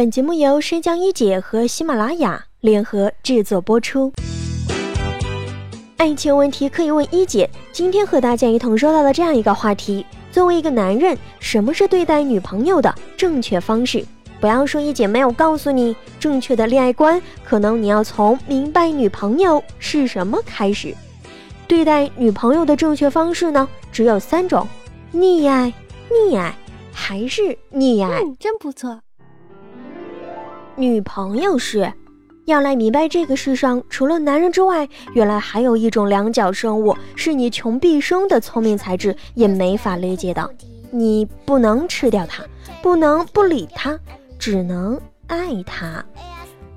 本节目由生姜一姐和喜马拉雅联合制作播出。爱情问题可以问一姐。今天和大家一同说到的这样一个话题：作为一个男人，什么是对待女朋友的正确方式？不要说一姐没有告诉你正确的恋爱观，可能你要从明白女朋友是什么开始。对待女朋友的正确方式呢，只有三种：溺爱、溺爱，还是溺爱。真不错。女朋友是，要来明白这个世上除了男人之外，原来还有一种两脚生物，是你穷毕生的聪明才智也没法理解的。你不能吃掉它，不能不理它。只能爱它。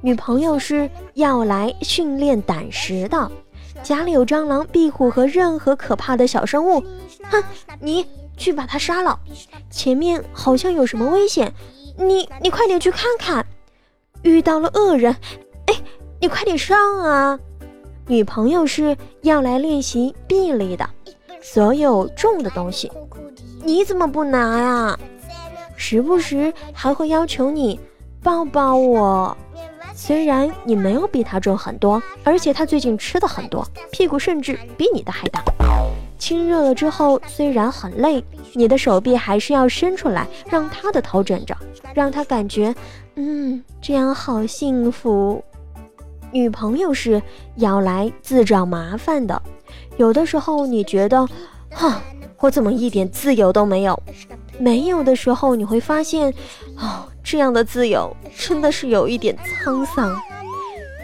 女朋友是要来训练胆识的，家里有蟑螂、壁虎和任何可怕的小生物，哼，你去把它杀了。前面好像有什么危险，你你快点去看看。遇到了恶人，哎，你快点上啊。女朋友是要来练习臂力的，所有重的东西，你怎么不拿呀？时不时还会要求你抱抱我，虽然你没有比他重很多，而且他最近吃的很多，屁股甚至比你的还大。亲热了之后，虽然很累，你的手臂还是要伸出来，让他的头枕着，让他感觉，嗯，这样好幸福。女朋友是要来自找麻烦的，有的时候你觉得，哈，我怎么一点自由都没有？没有的时候，你会发现，哦，这样的自由真的是有一点沧桑。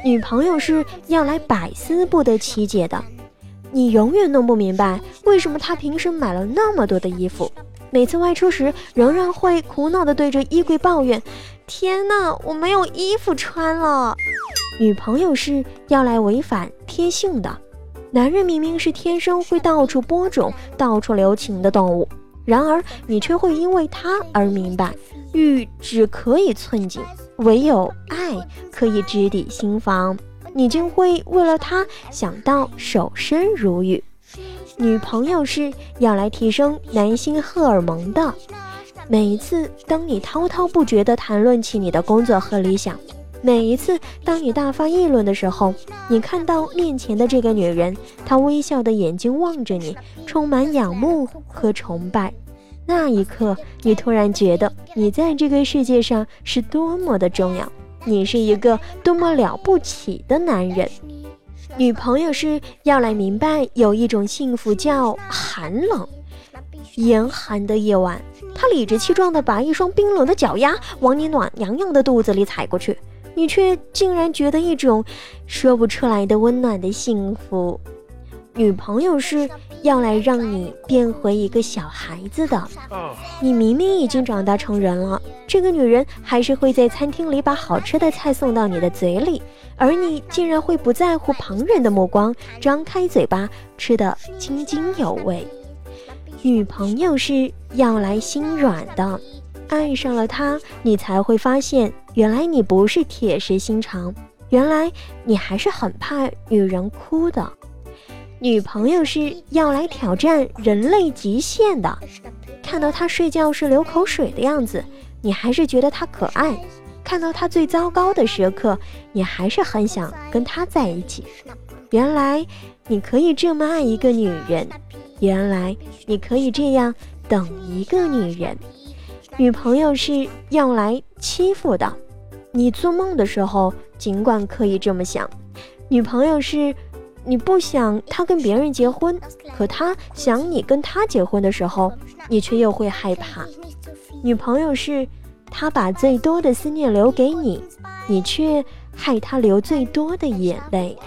女朋友是要来百思不得其解的，你永远弄不明白为什么他平时买了那么多的衣服，每次外出时仍然会苦恼地对着衣柜抱怨：“天哪，我没有衣服穿了。”女朋友是要来违反天性的，男人明明是天生会到处播种、到处留情的动物。然而，你却会因为他而明白，欲只可以寸进，唯有爱可以直抵心房。你竟会为了他想到守身如玉。女朋友是要来提升男性荷尔蒙的。每一次当你滔滔不绝地谈论起你的工作和理想，每一次当你大发议论的时候，你看到面前的这个女人，她微笑的眼睛望着你，充满仰慕和崇拜。那一刻，你突然觉得你在这个世界上是多么的重要，你是一个多么了不起的男人。女朋友是要来明白，有一种幸福叫寒冷。严寒的夜晚，他理直气壮地把一双冰冷的脚丫往你暖洋洋的肚子里踩过去，你却竟然觉得一种说不出来的温暖的幸福。女朋友是。要来让你变回一个小孩子的，你明明已经长大成人了，这个女人还是会在餐厅里把好吃的菜送到你的嘴里，而你竟然会不在乎旁人的目光，张开嘴巴吃得津津有味。女朋友是要来心软的，爱上了她，你才会发现，原来你不是铁石心肠，原来你还是很怕女人哭的。女朋友是要来挑战人类极限的，看到她睡觉时流口水的样子，你还是觉得她可爱；看到她最糟糕的时刻，你还是很想跟她在一起。原来你可以这么爱一个女人，原来你可以这样等一个女人。女朋友是要来欺负的，你做梦的时候尽管可以这么想。女朋友是。你不想他跟别人结婚，可他想你跟他结婚的时候，你却又会害怕。女朋友是，他把最多的思念留给你，你却害他流最多的眼泪。